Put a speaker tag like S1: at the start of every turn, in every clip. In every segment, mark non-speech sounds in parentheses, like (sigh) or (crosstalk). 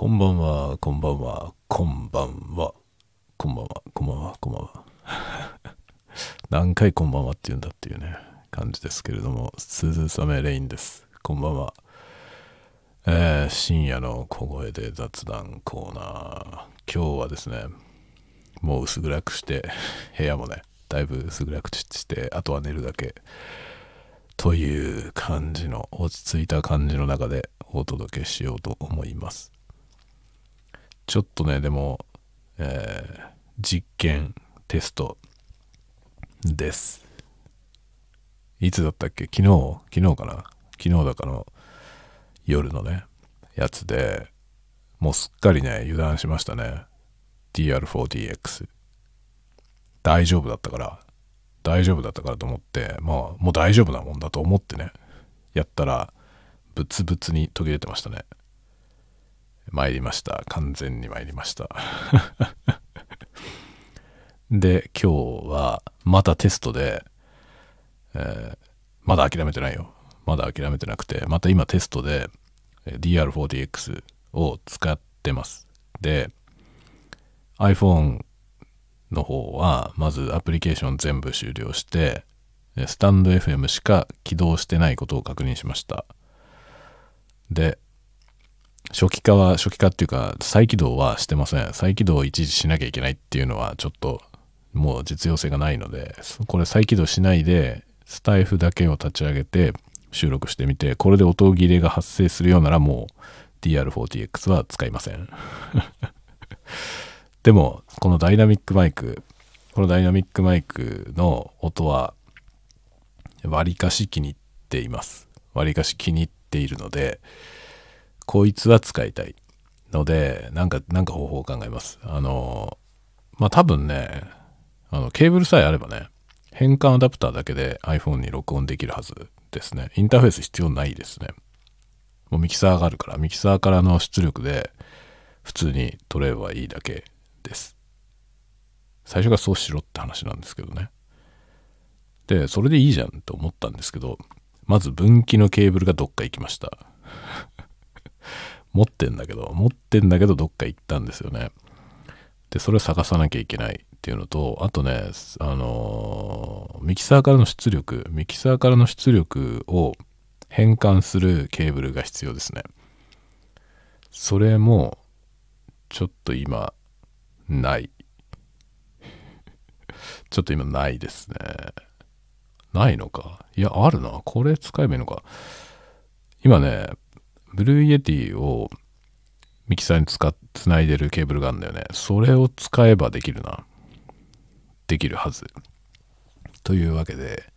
S1: こんばんは、こんばんは、こんばんは、こんばんは、こんばんは、こんばんは。(laughs) 何回こんばんはって言うんだっていうね、感じですけれども、鈴雨レインです。こんばんは。えー、深夜の小声で雑談コーナー。今日はですね、もう薄暗くして、部屋もね、だいぶ薄暗くして、あとは寝るだけ。という感じの、落ち着いた感じの中でお届けしようと思います。ちょっとね、でも、えー実験、テストです。いつだったっけ？昨日？昨日かな？昨日だかの夜のね、やつで、もうすっかりね、油断しましたね。DR4DX。大丈夫だったから、大丈夫だったからと思って、まあ、もう大丈夫なもんだと思ってね、やったら、ブツブツに途切れてましたね。参りました。完全に参りました。(laughs) で、今日はまたテストで、えーまだ諦めてないよ。まだ諦めてなくて、また今テストで DR4DX を使ってます。で、iPhone の方は、まずアプリケーション全部終了して、スタンド FM しか起動してないことを確認しました。で、初期化は、初期化っていうか、再起動はしてません。再起動を一時しなきゃいけないっていうのは、ちょっと、もう実用性がないので、これ再起動しないで、スタイフだけを立ち上げて収録してみて、これで音切れが発生するようならもう DR4TX は使いません。(laughs) でも、このダイナミックマイク、このダイナミックマイクの音は、割かし気に入っています。割かし気に入っているので、こいつは使いたいので、なんか、なんか方法を考えます。あの、まあ、多分ね、あの、ケーブルさえあればね、変換アダプターだけで iPhone に録音できるはずですね。インターフェース必要ないですね。もうミキサーがあるから、ミキサーからの出力で普通に取ればいいだけです。最初がそうしろって話なんですけどね。で、それでいいじゃんって思ったんですけど、まず分岐のケーブルがどっか行きました。持ってんだけど、持ってんだけどどっか行ったんですよね。で、それを探さなきゃいけないっていうのと、あとね、あのーミキサーからの出力、ミキサーからの出力を変換するケーブルが必要ですね。それも、ちょっと今、ない。(laughs) ちょっと今ないですね。ないのか？いや、あるな。これ使えばいいのか。今ね、 Blue Yeti をミキサーに使っつないでるケーブルがあるんだよね。それを使えばできるな。できるはず。というわけで、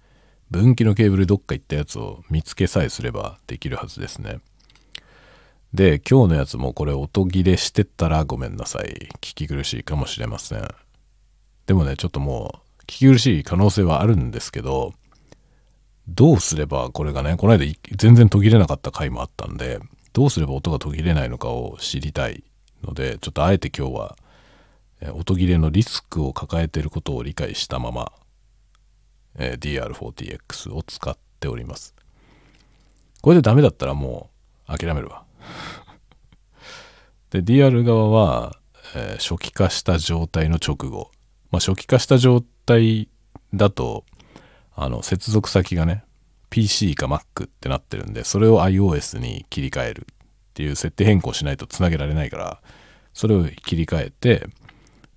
S1: 分岐のケーブルどっか行ったやつを見つけさえすればできるはずですね。で、今日のやつもこれ音切れしてたらごめんなさい。聞き苦しいかもしれません。でもね、ちょっともう聞き苦しい可能性はあるんですけど、どうすればこれがね、この間全然途切れなかった回もあったんで、どうすれば音が途切れないのかを知りたいので、ちょっとあえて今日は、音切れのリスクを抱えていることを理解したまま、え DR4TX を使っております。これでダメだったらもう諦めるわ。で、DR 側は、えー初期化した状態の直後。まあ、初期化した状態だと、あの、接続先がね、PC か Mac ってなってるんで、それを iOS に切り替えるっていう設定変更しないとつなげられないから、それを切り替えて、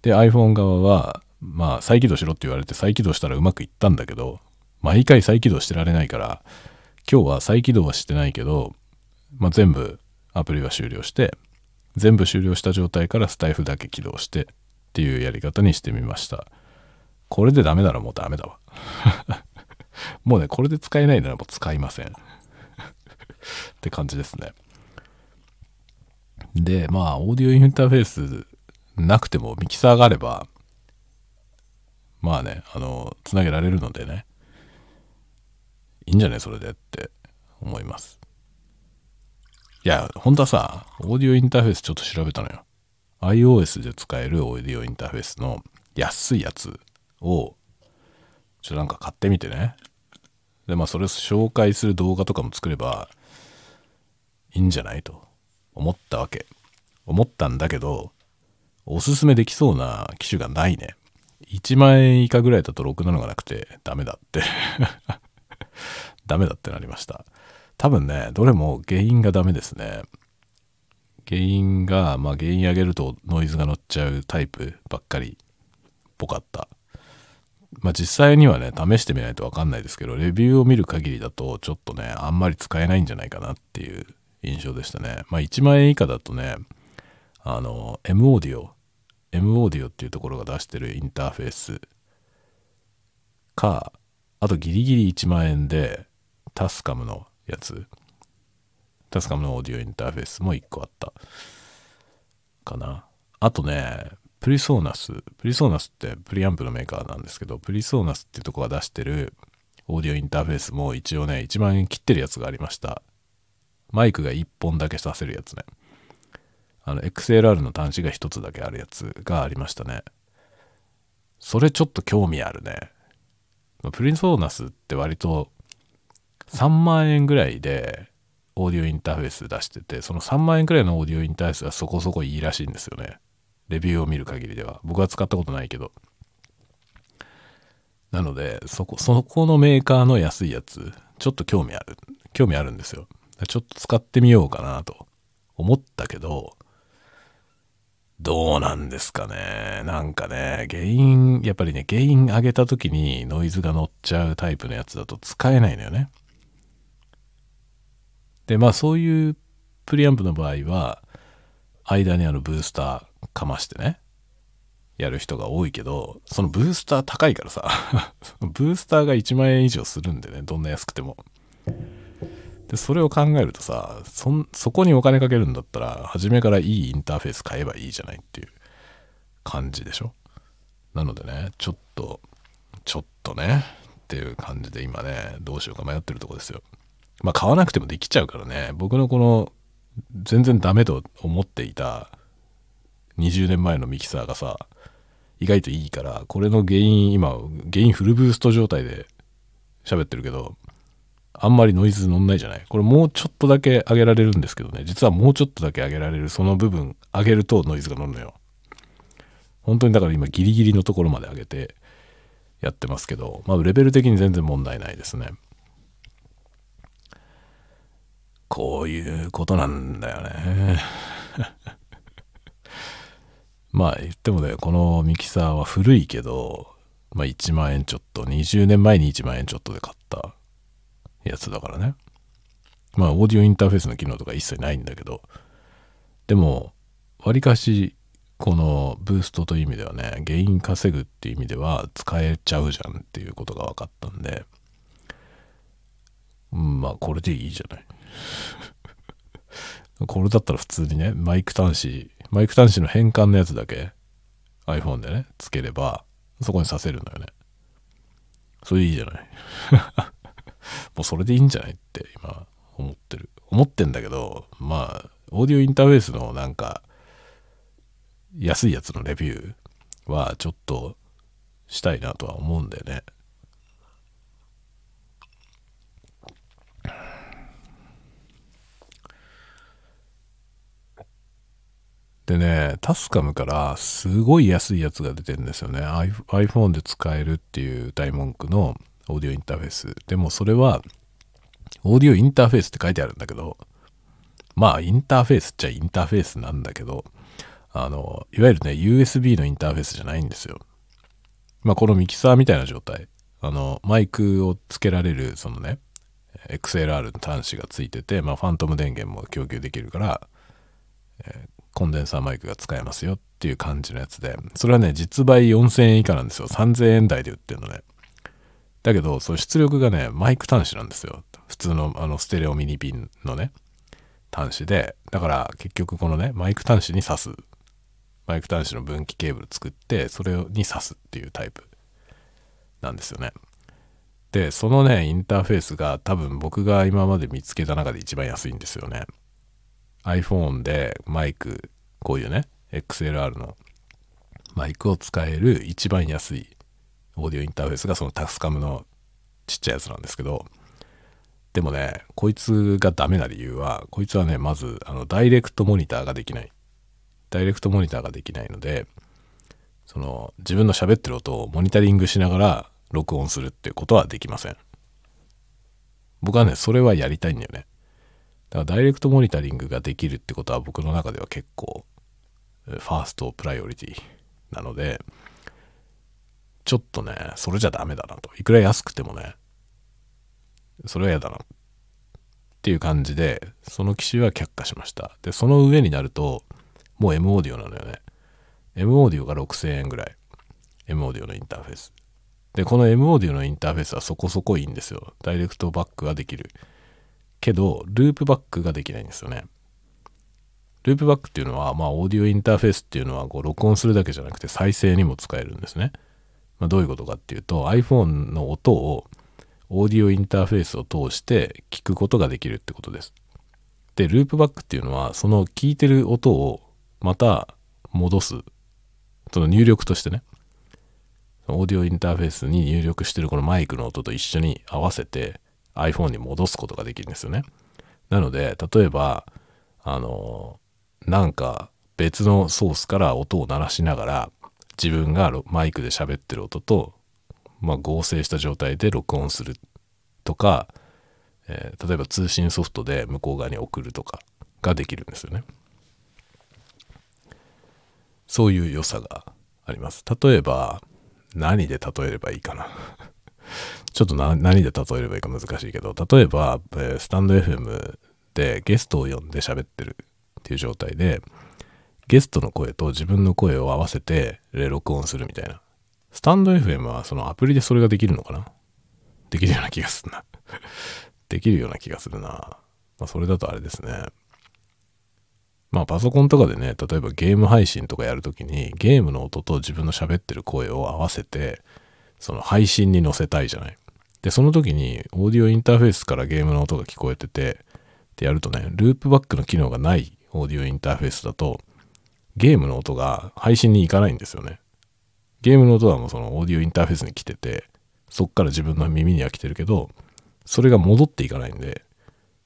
S1: で、iPhone 側は、まあ、再起動しろって言われて再起動したらうまくいったんだけど、毎回再起動してられないから、今日は再起動はしてないけど、まあ、全部アプリは終了して、全部終了した状態からスタイフだけ起動してっていうやり方にしてみました。これでダメならもうダメだわ。(laughs) もうね、これで使えないならもう使いません。(laughs) って感じですね。で、まあ、オーディオインターフェースなくてもミキサーがあれば、まあね、あの、つなげられるのでね、いいんじゃねそれでって思います。いや、本当はさ、オーディオインターフェースちょっと調べたのよ。iOS で使えるオーディオインターフェースの安いやつを、ちょっとなんか買ってみてね。で、まあそれを紹介する動画とかも作ればいいんじゃないと思ったわけ。思ったんだけど、おすすめできそうな機種がないね。1万円以下ぐらいだとろくなのがなくてダメだって (laughs) ダメだってなりました。多分ね、どれも原因がダメですね。原因が、まあ原因上げるとノイズが乗っちゃうタイプばっかりっぽかった。まあ実際にはね、試してみないとわかんないですけど、レビューを見る限りだとちょっとね、あんまり使えないんじゃないかなっていう印象でしたね。まあ1万円以下だとね、あの、M オーディオ、M オーディオっていうところが出してるインターフェースか、あとギリギリ1万円でタスカムのやつ、タスカムのオーディオインターフェースも1個あったかな。あとね、プリソーナス、プリソーナスってプリアンプのメーカーなんですけど、プリソーナスっていうとこが出してるオーディオインターフェースも一応ね、1万円切ってるやつがありました。マイクが1本だけさせるやつね。あの、XLR の端子が1つだけあるやつがありましたね。それちょっと興味あるね。プリソーナスって割と3万円ぐらいでオーディオインターフェース出してて、その3万円くらいのオーディオインターフェースはそこそこいいらしいんですよね。レビューを見る限りでは。僕は使ったことないけど。なので、そこ、そこのメーカーの安いやつ、ちょっと興味ある。興味あるんですよ。ちょっと使ってみようかなと思ったけど、どうなんですかね。なんかね、原因、やっぱりね、原因上げた時にノイズが乗っちゃうタイプのやつだと使えないのよね。で、まあそういうプリアンプの場合は、間にあのブースターかましてね、やる人が多いけど、そのブースター高いからさ、(laughs) ブースターが1万円以上するんでね、どんな安くても。で、それを考えるとさ、そ、そこにお金かけるんだったら、初めからいいインターフェース買えばいいじゃないっていう感じでしょ。なのでね、ちょっと、ちょっとね、っていう感じで今ね、どうしようか迷ってるとこですよ。まあ買わなくてもできちゃうからね、僕のこの、全然ダメと思っていた20年前のミキサーがさ、意外といいから、これの原因、今、原因フルブースト状態で喋ってるけど、あんまりノイズ乗んないじゃない？これもうちょっとだけ上げられるんですけどね、実はもうちょっとだけ上げられるその部分上げるとノイズが乗るのよ。本当にだから今ギリギリのところまで上げてやってますけど、まあレベル的に全然問題ないですね。こういうことなんだよね。まあ言ってもね、このミキサーは古いけど、まあ1万円ちょっと、20年前に1万円ちょっとで買ったやつだからね。まあオーディオインターフェースの機能とか一切ないんだけど、でも、わりかし、このブーストという意味ではね、原因稼ぐっていう意味では使えちゃうじゃんっていうことが分かったんで、うん、まあこれでいいじゃない。(laughs) これだったら普通にね、マイク端子マイク端子の変換のやつだけ iPhone でね、つければ、そこにさせるのよね。それでいいじゃない。(laughs) もうそれでいいんじゃないって今思ってる。思ってんだけど、まあ、オーディオインターフェースのなんか、安いやつのレビューはちょっとしたいなとは思うんだよね。でね、タスカムからすごい安いやつが出てるんですよね。iPhone で使えるっていう大文句のオーディオインターフェース。でもそれは、オーディオインターフェースって書いてあるんだけど、まあインターフェースっちゃインターフェースなんだけど、あの、いわゆるね、USB のインターフェースじゃないんですよ。まあこのミキサーみたいな状態。あの、マイクをつけられる、そのね、XLR の端子がついてて、まあファントム電源も供給できるから、えーコンデンサーマイクが使えますよっていう感じのやつで、それはね、実売4000円以下なんですよ。3000円台で売ってるのね。だけど、その出力がね、マイク端子なんですよ。普通のあのステレオミニピンのね、端子で、だから結局このね、マイク端子に挿す。マイク端子の分岐ケーブル作って、それに挿すっていうタイプなんですよね。で、そのね、インターフェースが多分僕が今まで見つけた中で一番安いんですよね。iPhone でマイク、こういうね、XLR のマイクを使える一番安いオーディオインターフェースがそのタスカムのちっちゃいやつなんですけど、でもね、こいつがダメな理由は、こいつはね、まず、あの、ダイレクトモニターができない。ダイレクトモニターができないのでその自分の喋ってる音をモニタリングしながら録音するっていうことはできません僕はねそれはやりたいんだよねだからダイレクトモニタリングができるってことは僕の中では結構ファーストプライオリティなのでちょっとねそれじゃダメだなと。いくら安くてもねそれは嫌だな。っていう感じでその機種は却下しました。でその上になるともう M オーディオなのよね。M オーディオが6000円ぐらい。M オーディオのインターフェース。でこの M オーディオのインターフェースはそこそこいいんですよ。ダイレクトバックができる。けどループバックができないんですよねループバックっていうのは、まあ、オーディオインターフェースっていうのはこう録音するだけじゃなくて再生にも使えるんですね。まあ、どういうことかっていうと iPhone の音をオーディオインターフェースを通して聞くことができるってことです。で、ループバックっていうのはその聞いてる音をまた戻す。その入力としてね。オーディオインターフェースに入力してるこのマイクの音と一緒に合わせて iPhone に戻すことができるんですよね。なので、例えば、あの、なんか別のソースから音を鳴らしながら自分がマイクで喋ってる音と、まあ、合成した状態で録音するとか、えー、例えば通信ソフトで向こう側に送るとかができるんですよね。そういう良さがあります。例えば何で例えればいいかなちょっと何で例えればいいか難しいけど例えば、えー、スタンド FM でゲストを呼んで喋ってるっていう状態でゲストの声と自分の声を合わせて録音するみたいな。スタンド FM はそのアプリでそれができるのかな？できるような気がするな。(laughs) できるような気がするな。まあそれだとあれですね。まあパソコンとかでね例えばゲーム配信とかやるときにゲームの音と自分の喋ってる声を合わせてその配信に載せたいじゃない。でその時にオーディオインターフェースからゲームの音が聞こえててってやるとねループバックの機能がないオーディオインターフェースだとゲームの音が配信に行かないんですよね。ゲームの音はもうそのオーディオインターフェースに来ててそっから自分の耳には来てるけどそれが戻っていかないんで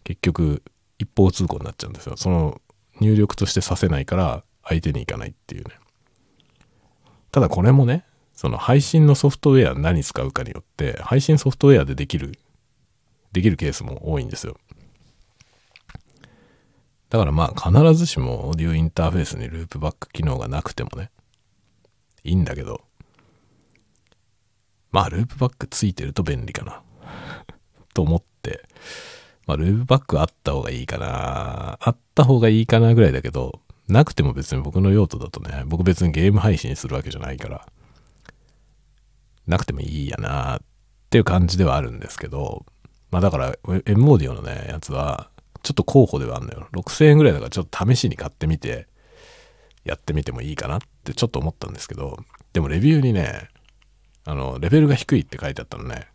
S1: 結局一方通行になっちゃうんですよ。その入力としてさせないから相手に行かないっていうね。ただこれもねその配信のソフトウェア何使うかによって配信ソフトウェアでできるできるケースも多いんですよ。だからまあ必ずしもオーディオインターフェースにループバック機能がなくてもね、いいんだけど、まあループバックついてると便利かな (laughs) と思って、まあループバックあった方がいいかなあった方がいいかなぐらいだけど、なくても別に僕の用途だとね、僕別にゲーム配信するわけじゃないから、なくてもいいやなっていう感じではあるんですけど、まあだから M オーディオのね、やつは、ちょっと候補ではあるのよ。6000円ぐらいだからちょっと試しに買ってみて、やってみてもいいかなってちょっと思ったんですけど、でもレビューにね、あの、レベルが低いって書いてあったのね、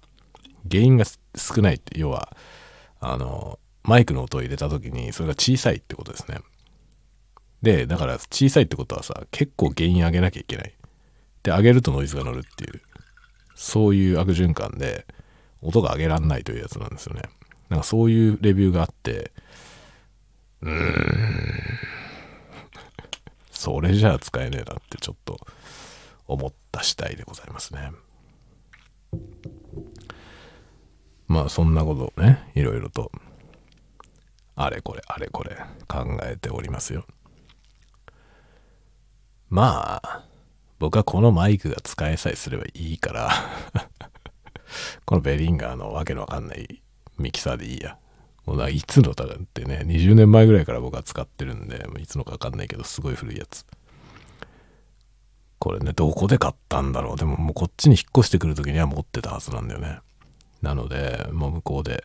S1: 原因が少ないって、要は、あの、マイクの音を入れた時にそれが小さいってことですね。で、だから小さいってことはさ、結構原因上げなきゃいけない。で、上げるとノイズが乗るっていう、そういう悪循環で、音が上げらんないというやつなんですよね。なんかそういうレビューがあって、うーん、それじゃあ使えねえなってちょっと思った次第でございますね。まあそんなことをね、いろいろと、あれこれあれこれ考えておりますよ。まあ、僕はこのマイクが使えさえすればいいから (laughs) このベリンガーのわけのわかんないミキサーでいいや。もうないつのだってね、20年前ぐらいから僕は使ってるんで、いつのかわかんないけど、すごい古いやつ。これね、どこで買ったんだろう。でももうこっちに引っ越してくる時には持ってたはずなんだよね。なので、もう向こうで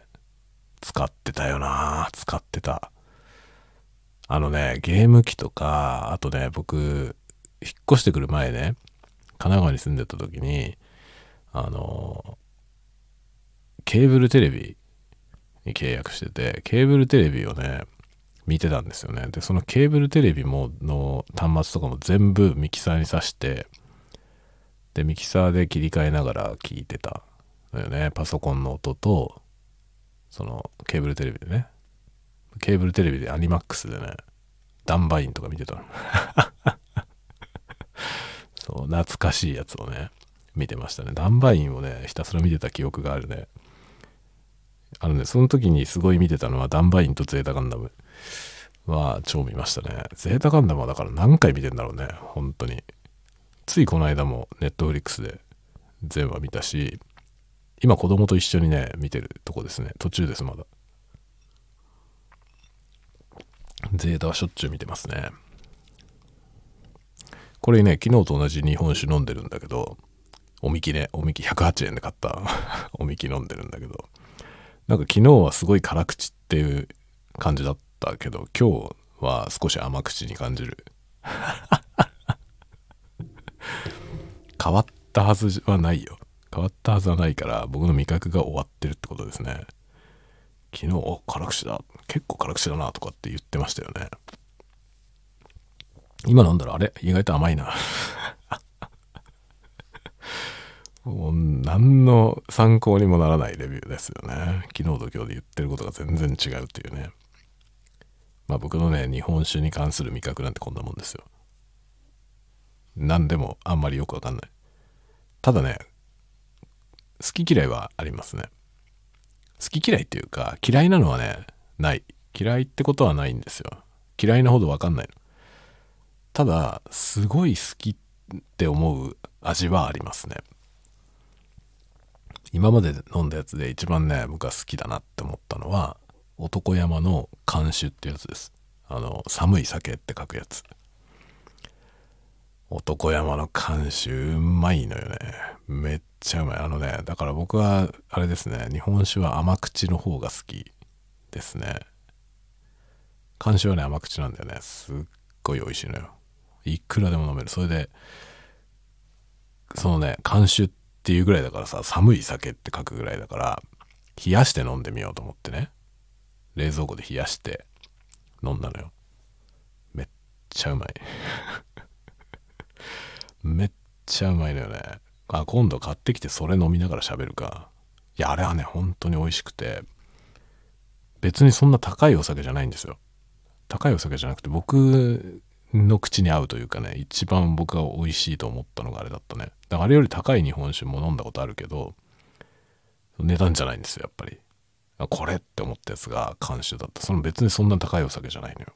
S1: 使ってたよな使ってた。あのね、ゲーム機とか、あとね、僕、引っ越してくる前ね、神奈川に住んでた時に、あの、ケーブルテレビに契約してて、ケーブルテレビをね、見てたんですよね。で、そのケーブルテレビもの端末とかも全部ミキサーに挿して、で、ミキサーで切り替えながら聞いてたのよね。パソコンの音と、そのケーブルテレビでね。ケーブルテレビでアニマックスでね、ダンバインとか見てたの。(laughs) そう、懐かしいやつをね、見てましたね。ダンバインをね、ひたすら見てた記憶があるね。あのね、その時にすごい見てたのはダンバインとゼータガンダムは超見ましたね。ゼータガンダムはだから何回見てんだろうね、本当に。ついこの間もネットフリックスで全話見たし、今子供と一緒にね、見てるとこですね。途中です、まだ。ゼータはしょっちゅう見てますね。これね、昨日と同じ日本酒飲んでるんだけど、おみきね、おみき108円で買った (laughs) おみき飲んでるんだけど、なんか昨日はすごい辛口っていう感じだったけど、今日は少し甘口に感じる。(laughs) 変わったはずはないよ。変わったはずはないから僕の味覚が終わってるってことですね。昨日、辛口だ。結構辛口だなとかって言ってましたよね。今飲んだらあれ？意外と甘いな。(laughs) もう何の参考にもならないレビューですよね。昨日と今日で言ってることが全然違うっていうね。まあ僕のね、日本酒に関する味覚なんてこんなもんですよ。何でもあんまりよくわかんない。ただね、好き嫌いはありますね。好き嫌いっていうか、嫌いなのはね、ない。嫌いってことはないんですよ。嫌いなほどわかんないの。ただ、すごい好きって思う味はありますね。今まで飲んだやつで一番ね、僕が好きだなって思ったのは、男山の監酒ってやつです。あの、寒い酒って書くやつ。男山の監修うまいのよね。めっちゃうまい。あのね、だから僕は、あれですね、日本酒は甘口の方が好きですね。監修はね、甘口なんだよね。すっごい美味しいのよ。いくらでも飲める。それで、そのね、監修っていうぐらいだからさ、寒い酒って書くぐらいだから、冷やして飲んでみようと思ってね。冷蔵庫で冷やして飲んだのよ。めっちゃうまい。(laughs) めっちゃうまいのよね。あ、今度買ってきてそれ飲みながら喋るか。いや、あれはね、本当に美味しくて、別にそんな高いお酒じゃないんですよ。高いお酒じゃなくて、僕の口に合うというかね、一番僕が美味しいと思ったのがあれだったね。だからあれより高い日本酒も飲んだことあるけど、値段じゃないんですよ、やっぱり。これって思ったやつが監修だった。その別にそんな高いお酒じゃないのよ。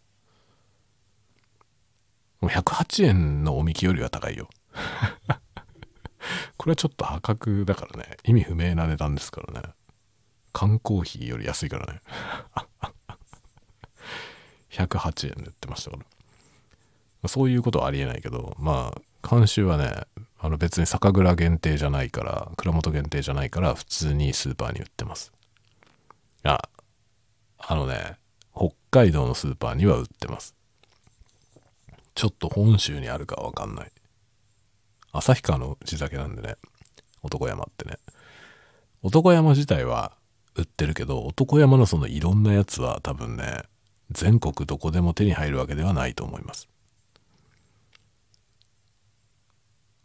S1: 108円のおみきよりは高いよ。(laughs) これはちょっと破格だからね。意味不明な値段ですからね。缶コーヒーより安いからね。(laughs) 108円で売ってましたから。そういうことはありえないけど、まあ、監修はね、あの別に酒蔵限定じゃないから、蔵元限定じゃないから、普通にスーパーに売ってます。あ、あのね、北海道のスーパーには売ってます。ちょっと本州にあるかわかんない。旭川の地酒なんでね、男山ってね。男山自体は売ってるけど、男山のそのいろんなやつは多分ね、全国どこでも手に入るわけではないと思います。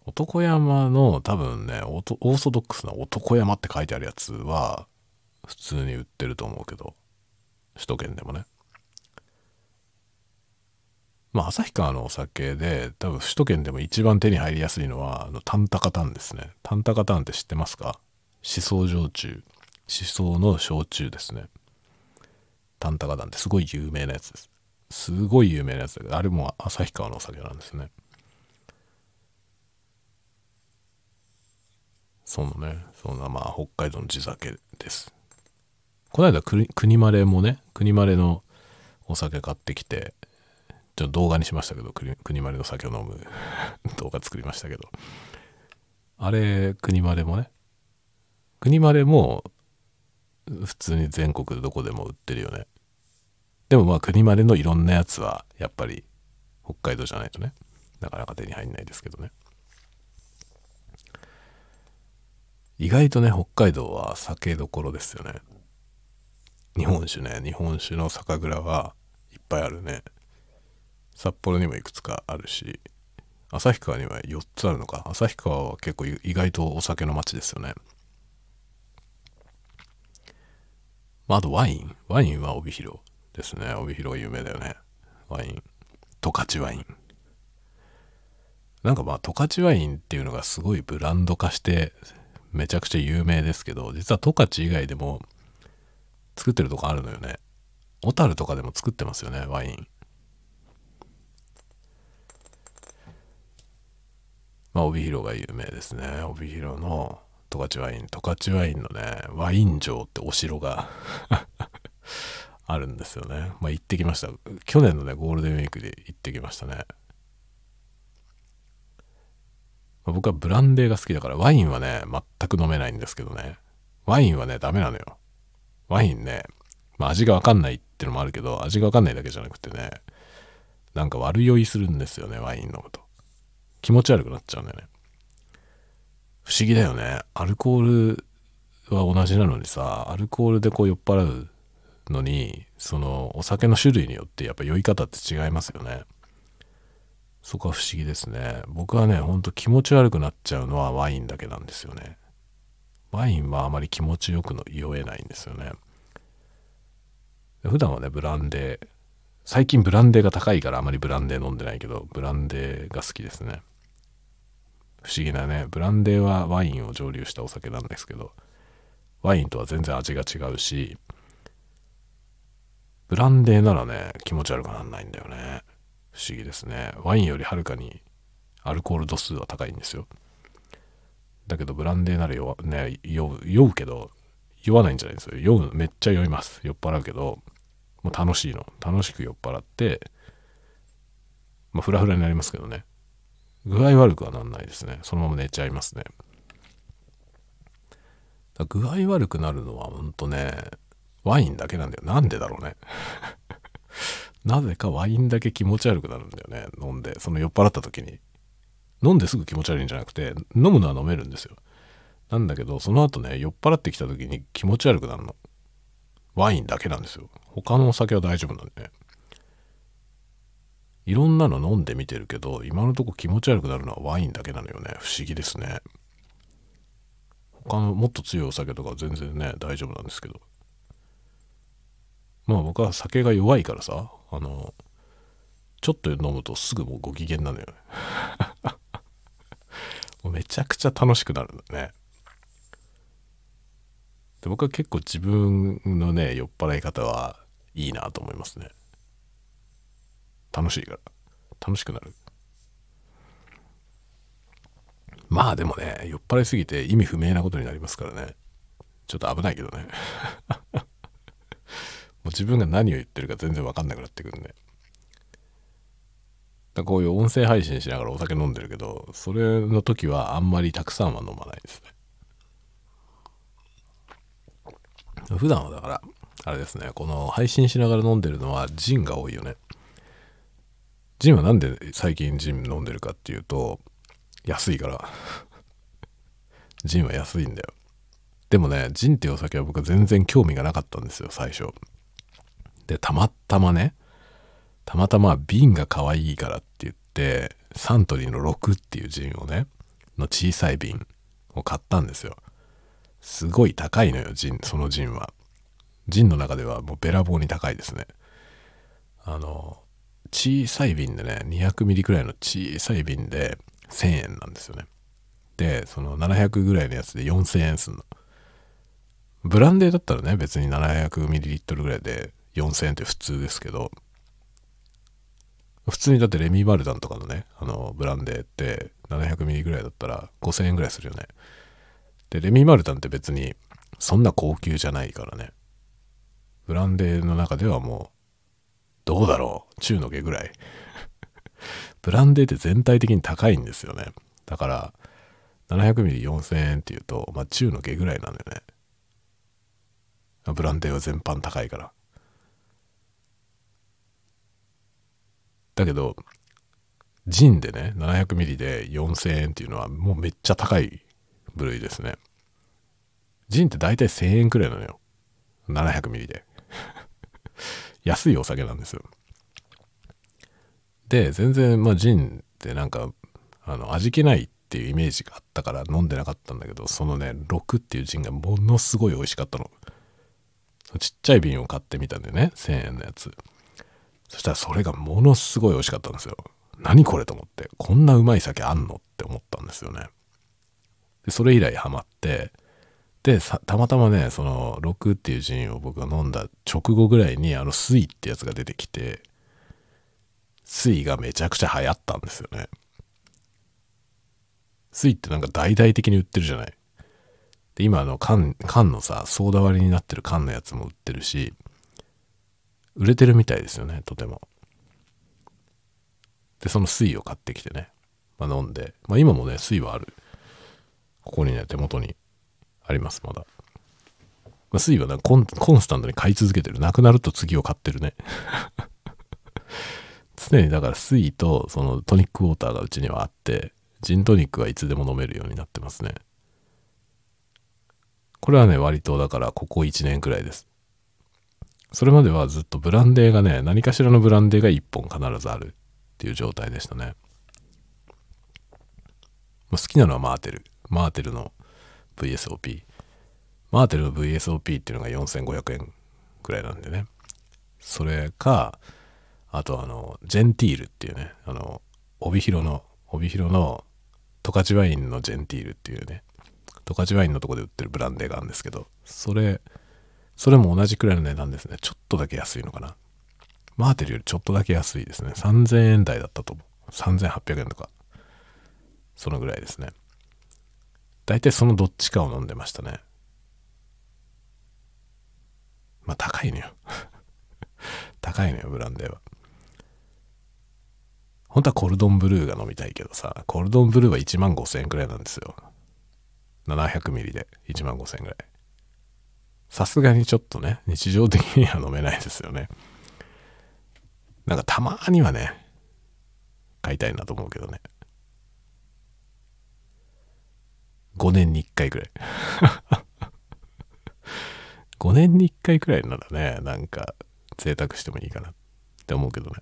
S1: 男山の多分ね、オーソドックスな男山って書いてあるやつは普通に売ってると思うけど、首都圏でもね。まあ、旭川のお酒で、多分首都圏でも一番手に入りやすいのは、あの、タンタカタンですね。タンタカタンって知ってますか？思想焼酎。思想の焼酎ですね。タンタカタンってすごい有名なやつです。すごい有名なやつ、あれも旭川のお酒なんですね。そのね、そんなまあ北海道の地酒です。この間国まれもね、国まれのお酒買ってきて、ちょっと動画にしましたけど、国まれの酒を飲む (laughs) 動画作りましたけど。あれ、国まれもね。国まれも、普通に全国でどこでも売ってるよね。でもまあ国まれのいろんなやつは、やっぱり北海道じゃないとね、なかなか手に入んないですけどね。意外とね、北海道は酒どころですよね。日本酒ね、日本酒の酒蔵はいっぱいあるね。札幌にもいくつかあるし旭川には4つあるのか。旭川は結構意外とお酒の街ですよね、まあ、あとワイン。ワインは帯広ですね。帯広有名だよね。ワイン。十勝ワイン。なんかまあ十勝ワインっていうのがすごいブランド化してめちゃくちゃ有名ですけど実は十勝以外でも作ってるとこあるのよね。小樽とかでも作ってますよねワイン。まあ帯広が有名ですね。帯広の十勝ワイン。十勝ワインのねワイン城ってお城が (laughs) あるんですよね。まあ行ってきました。去年のねゴールデンウィークで行ってきましたね。僕はブランデーが好きだからワインはね全く飲めないんですけどね。ワインはねダメなのよ。ワインね、まあ、味がわかんないってのもあるけど味がわかんないだけじゃなくてねなんか悪酔いするんですよねワイン飲むと。気持ち悪くなっちゃうんだよね。不思議だよね。アルコールは同じなのにさアルコールでこう酔っ払うのにそのお酒の種類によってやっぱ酔い方って違いますよね。そこは不思議ですね。僕はねほんと気持ち悪くなっちゃうのはワインだけなんですよね。ワインはあまり気持ちよくの酔えないんですよね。普段はねブランデー最近ブランデーが高いからあまりブランデー飲んでないけどブランデーが好きですね。不思議なねブランデーはワインを蒸留したお酒なんですけどワインとは全然味が違うしブランデーならね気持ち悪くなんないんだよね。不思議ですね。ワインよりはるかにアルコール度数は高いんですよ。だけどブランデーなら酔,、ね、酔う酔うけど酔わないんじゃないんですよ。酔うめっちゃ酔います。酔っ払うけどもう楽しいの。楽しく酔っ払ってまあフラフラになりますけどね。具合悪くはなんないですね。そのまま寝ちゃいますね。具合悪くなるのはほんとねワインだけなんだよ。なんでだろうね。なぜかワインだけ気持ち悪くなるんだよね。飲んでその酔っ払った時に。飲んですぐ気持ち悪いんじゃなくて飲むのは飲めるんですよ。なんだけどその後ね酔っ払ってきた時に気持ち悪くなるの。ワインだけなんですよ。他のお酒は大丈夫なんでね。いろんなの飲んでみてるけど今のとこ気持ち悪くなるのはワインだけなのよね。不思議ですね。他のもっと強いお酒とか全然ね大丈夫なんですけど。まあ僕は酒が弱いからさあのちょっと飲むとすぐもうご機嫌なのよ。(laughs) もうめちゃくちゃ楽しくなるんだね。で僕は結構自分のね酔っ払い方はいいなと思いますね。楽しいから。楽しくなる。まあでもね酔っ払いすぎて意味不明なことになりますからね。ちょっと危ないけどね。う自分が何を言ってるか全然分かんなくなってくるんで。だこういう音声配信しながらお酒飲んでるけどそれの時はあんまりたくさんは飲まないですね。普段はだからあれですねこの配信しながら飲んでるのはジンが多いよね。ジンはなんで最近ジン飲んでるかっていうと安いから。ジンは安いんだよ。でもねジンっていうお酒は僕は全然興味がなかったんですよ最初。でたまたまねたまたま瓶が可愛いからって言ってサントリーの6っていうジンをねの小さい瓶を買ったんですよ。すごい高いのよジンそのジンは。ジンの中ではもうべらぼうに高いですね。あの小さい瓶でね200ミリくらいの小さい瓶で1000円なんですよね。でその700ぐらいのやつで4000円すんの。ブランデーだったらね別に700ミリリットルぐらいで4000円って普通ですけど普通にだってレミー・マルダンとかのねあのブランデーって700ミリぐらいだったら5000円ぐらいするよね。でレミー・マルダンって別にそんな高級じゃないからね。ブランデーの中ではもうどうだろう？中の下ぐらい。(laughs) ブランデーって全体的に高いんですよね。だから700ミリ4000円っていうと、まあ、中の下ぐらいなんだよね。ブランデーは全般高いから。だけどジンでね700ミリで4000円っていうのはもうめっちゃ高い部類ですね。ジンって大体1000円くらいなのよ。700ミリで。(laughs) 安いお酒なんですよ。で全然まあジンってなんかあの味気ないっていうイメージがあったから飲んでなかったんだけどそのね6っていうジンがものすごい美味しかったの。ちっちゃい瓶を買ってみたんだよね。1000円のやつ。そしたらそれがものすごい美味しかったんですよ。何これと思って、こんなうまい酒あんのって思ったんですよね。で、それ以来ハマって、で、たまたまね、その、6っていうジンを僕が飲んだ直後ぐらいに、あの、水ってやつが出てきて、水がめちゃくちゃ流行ったんですよね。水ってなんか大々的に売ってるじゃない。で、今あの缶、缶のさ、ソーダ割りになってる缶のやつも売ってるし、売れてるみたいですよね、とても。で、その水を買ってきてね、まあ、飲んで、まあ今もね、水はある。ここにね、手元にあります、まだ。まあ、水はねコン、コンスタントに買い続けてる。なくなると次を買ってるね。(laughs) 常にだから水とそのトニックウォーターがうちにはあって、ジントニックはいつでも飲めるようになってますね。これはね、割とだからここ1年くらいです。それまではずっとブランデーがね、何かしらのブランデーが1本必ずあるっていう状態でしたね。好きなのはマーテル。マーテルの VSOP。マーテルの VSOP っていうのが4500円くらいなんでね。それか、あとあの、ジェンティールっていうね、あの、帯広の、帯広の十勝ワインのジェンティールっていうね、十勝ワインのとこで売ってるブランデーがあるんですけど、それ、それも同じくらいの値段ですね。ちょっとだけ安いのかな。マーテルよりちょっとだけ安いですね。3000円台だったと思う。3800円とか。そのぐらいですね。大体そのどっちかを飲んでましたね。まあ高いのよ。(laughs) 高いのよ、ブランデーは。本当はコルドンブルーが飲みたいけどさ、コルドンブルーは1万5000円くらいなんですよ。700ミリで1万5000円ぐらい。さすがにちょっとね、日常的には飲めないですよね。なんかたまにはね、買いたいなと思うけどね。5年に1回くらい。(laughs) 5年に1回くらいならね、なんか贅沢してもいいかなって思うけどね。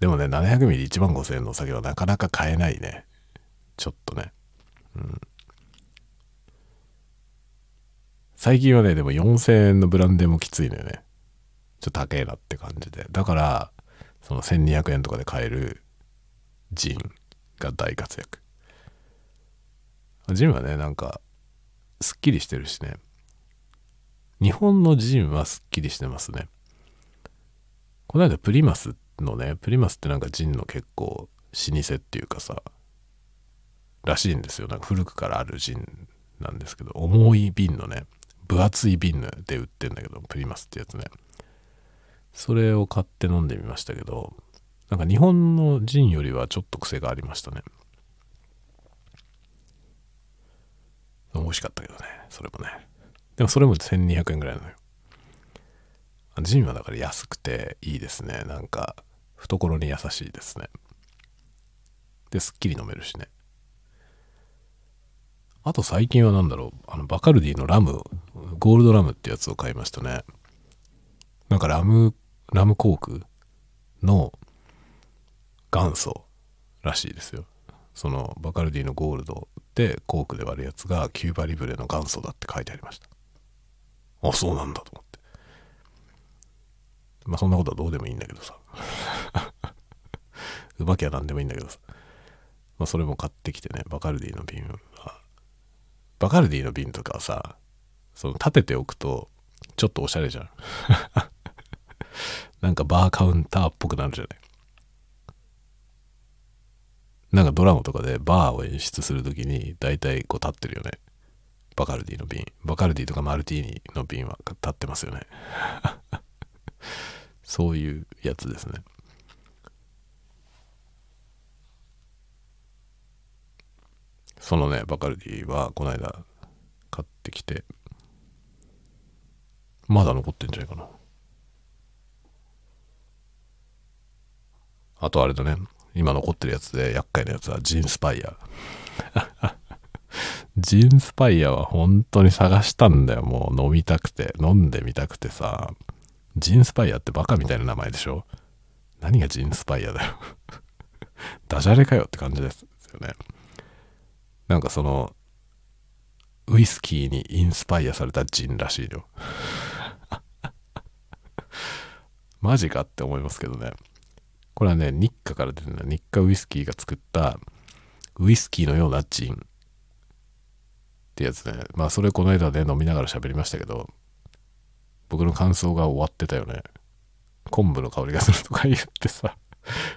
S1: でもね、700ミリ1万5000円のお酒はなかなか買えないね。ちょっとね。うん。最近はね、でも4000円のブランデーもきついのよね。ちょっと高えなって感じで。だから、その1200円とかで買えるジンが大活躍。ジンはね、なんか、すっきりしてるしね。日本のジンはすっきりしてますね。この間プリマスのね、プリマスってなんかジンの結構老舗っていうかさ、らしいんですよ。なんか古くからあるジンなんですけど、重い瓶のね、分厚い瓶で売ってんだけど、プリマスってやつね。それを買って飲んでみましたけど、なんか日本のジンよりはちょっと癖がありましたね。美味しかったけどね、それもね。でもそれも1200円ぐらいなのよ。ジンはだから安くていいですね。なんか、懐に優しいですね。で、すっきり飲めるしね。あと最近は何だろう、あの、バカルディのラム、ゴールドラムってやつを買いましたね。なんかラム、ラムコークの元祖らしいですよ。そのバカルディのゴールドでコークで割るやつがキューバリブレの元祖だって書いてありました。あ、そうなんだと思って。まあそんなことはどうでもいいんだけどさ。(laughs) うまきゃ何でもいいんだけどさ。まあそれも買ってきてね、バカルディの瓶はバカルディの瓶とかはさ、その立てておくと、ちょっとおしゃれじゃん。(laughs) なんかバーカウンターっぽくなるじゃない。なんかドラマとかでバーを演出するときに大体こう立ってるよね。バカルディの瓶。バカルディとかマルティーニの瓶は立ってますよね。(laughs) そういうやつですね。そのね、バカルディはこの間買ってきて、まだ残ってんじゃないかな。あとあれだね、今残ってるやつで厄介なやつはジンスパイア。(laughs) ジンスパイアは本当に探したんだよ。もう飲みたくて、飲んでみたくてさ。ジンスパイアってバカみたいな名前でしょ？何がジンスパイアだよ (laughs) ダジャレかよって感じですよね。なんかその、ウイスキーにインスパイアされたジンらしいよ。(laughs) マジかって思いますけどね。これはね、日課から出てる日課ウイスキーが作ったウイスキーのようなジンってやつね。まあそれこの間ね、飲みながら喋りましたけど、僕の感想が終わってたよね。昆布の香りがするとか言ってさ、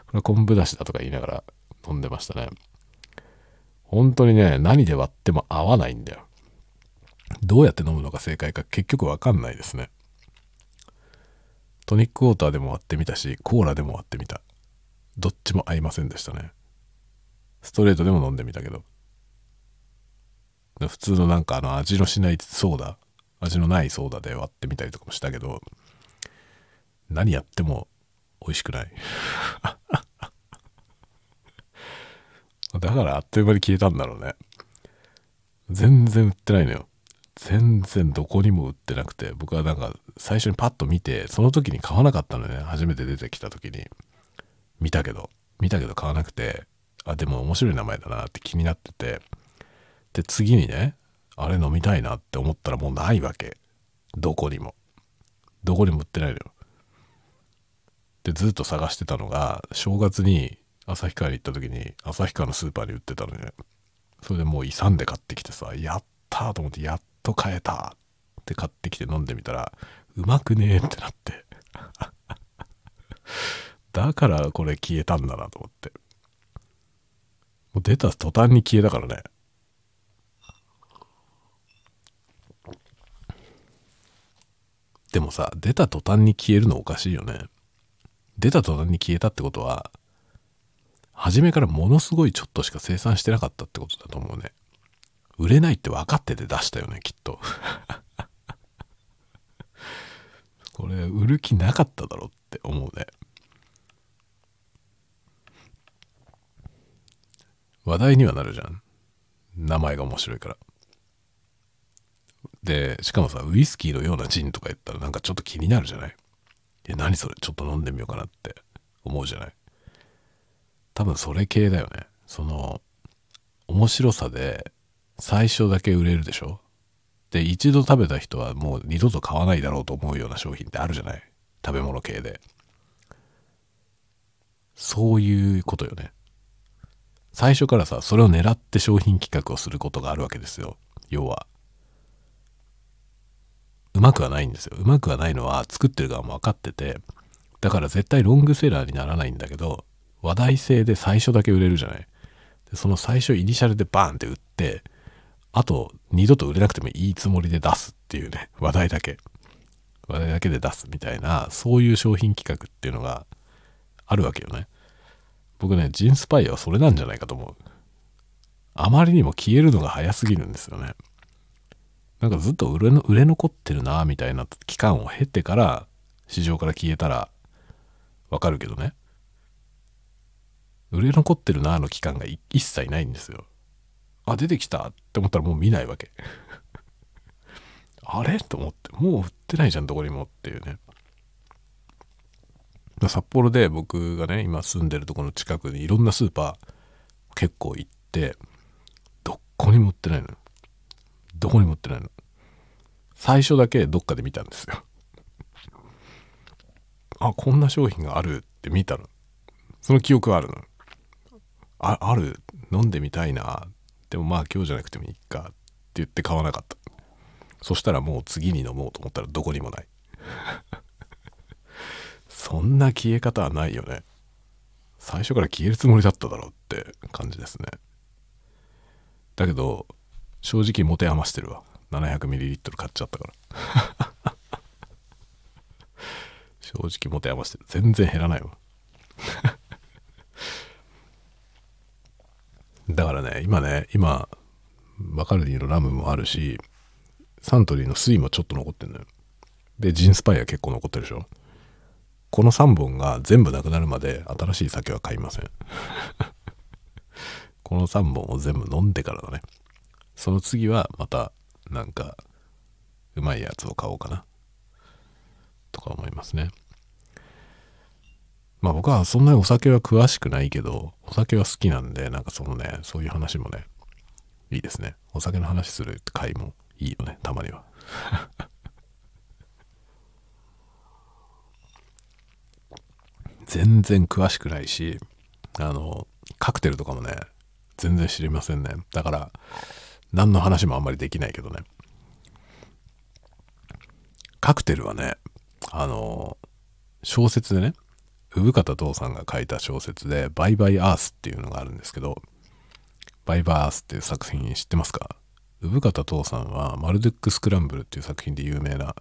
S1: これは昆布だしだとか言いながら飲んでましたね。本当にね、何で割っても合わないんだよ。どうやって飲むのが正解か結局わかんないですね。トニックウォーターでも割ってみたし、コーラでも割ってみた。どっちも合いませんでしたね。ストレートでも飲んでみたけど。普通のなんかあの味のしないソーダ、味のないソーダで割ってみたりとかもしたけど、何やっても美味しくない。(laughs) だからあっという間に消えたんだろうね。全然売ってないのよ。全然どこにも売ってなくて、僕はなんか最初にパッと見て、その時に買わなかったのね。初めて出てきた時に。見たけど、見たけど買わなくて、あ、でも面白い名前だなって気になってて、で、次にね、あれ飲みたいなって思ったらもうないわけ。どこにも。どこにも売ってないのよ。で、ずっと探してたのが、正月に旭川に行った時に、旭川のスーパーに売ってたのね。それでもう勇んで買ってきてさ、やったーと思って、やっと買えたって買ってきて飲んでみたら、うまくねえってなって (laughs) だからこれ消えたんだなと思って。もう出た途端に消えたからね。でもさ、出た途端に消えるのおかしいよね。出た途端に消えたってことは、初めからものすごいちょっとしか生産してなかったってことだと思うね。売れないって分かってて出したよね、きっと。(laughs) これ、売る気なかっただろうって思うね。話題にはなるじゃん。名前が面白いから。で、しかもさ、ウイスキーのようなジンとか言ったらなんかちょっと気になるじゃない？え、何それ？ちょっと飲んでみようかなって思うじゃない？多分それ系だよね。その、面白さで最初だけ売れるでしょ？で、一度食べた人はもう二度と買わないだろうと思うような商品ってあるじゃない？食べ物系で。そういうことよね。最初からさ、それを狙って商品企画をすることがあるわけですよ。要は。うまくはないんですよ。うまくはないのは作ってる側も分かってて、だから絶対ロングセラーにならないんだけど、話題性で最初だけ売れるじゃない？でその最初イニシャルでバーンって売って、あと二度と売れなくてもいいつもりで出すっていうね、話題だけ。話題だけで出すみたいな、そういう商品企画っていうのがあるわけよね。僕ね、ジンスパイアはそれなんじゃないかと思う。あまりにも消えるのが早すぎるんですよね。なんかずっと売れの売れ残ってるな、みたいな期間を経てから市場から消えたらわかるけどね。売れ残ってるなの期間が一切ないんですよ。あ、出てきたって思ったらもう見ないわけ。(laughs) あれ？と思って、もう売ってないじゃん、どこにもっていうね。札幌で僕がね、今住んでるとこの近くにいろんなスーパー結構行って、どこにも売ってないの。どこにも売ってないの。最初だけどっかで見たんですよ。あ、こんな商品があるって見たの。その記憶はあるの。あある？飲んでみたいなでもまあ今日じゃなくてもいいかって言って買わなかった。そしたらもう次に飲もうと思ったらどこにもない。(laughs) そんな消え方はないよね。最初から消えるつもりだっただろうって感じですね。だけど正直持て余してるわ。700ml 買っちゃったから。(laughs) 正直持て余してる。全然減らないわ。(laughs) だからね、今ね、今、バカルディのラムもあるし、サントリーの水もちょっと残ってんのよ。で、ジンスパイア結構残ってるでしょ。この3本が全部なくなるまで新しい酒は買いません。(laughs) この3本を全部飲んでからだね。その次はまたなんかうまいやつを買おうかな。とか思いますね。まあ僕はそんなにお酒は詳しくないけど、お酒は好きなんで、なんかそのね、そういう話もね、いいですね。お酒の話する回もいいよね、たまには。(laughs) 全然詳しくないしあのカクテルとかもね全然知りませんねだから何の話もあんまりできないけどねカクテルはねあの小説でね産方父さんが書いた小説で「バイバイアース」っていうのがあるんですけど「バイバイアース」っていう作品知ってますか？産方父さんは「マルドゥック・スクランブル」っていう作品で有名な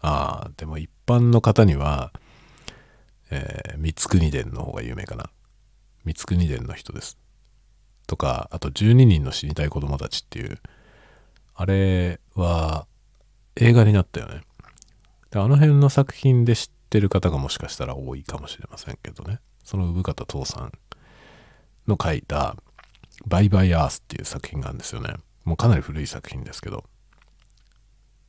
S1: ああでも一般の方には、えー、三国伝の方が有名かな。三国伝の人です。とかあと12人の死にたい子供たちっていう。あれは映画になったよね。であの辺の作品で知ってる方がもしかしたら多いかもしれませんけどね。その産方父さんの書いた「バイバイアース」っていう作品があるんですよね。もうかなり古い作品ですけど。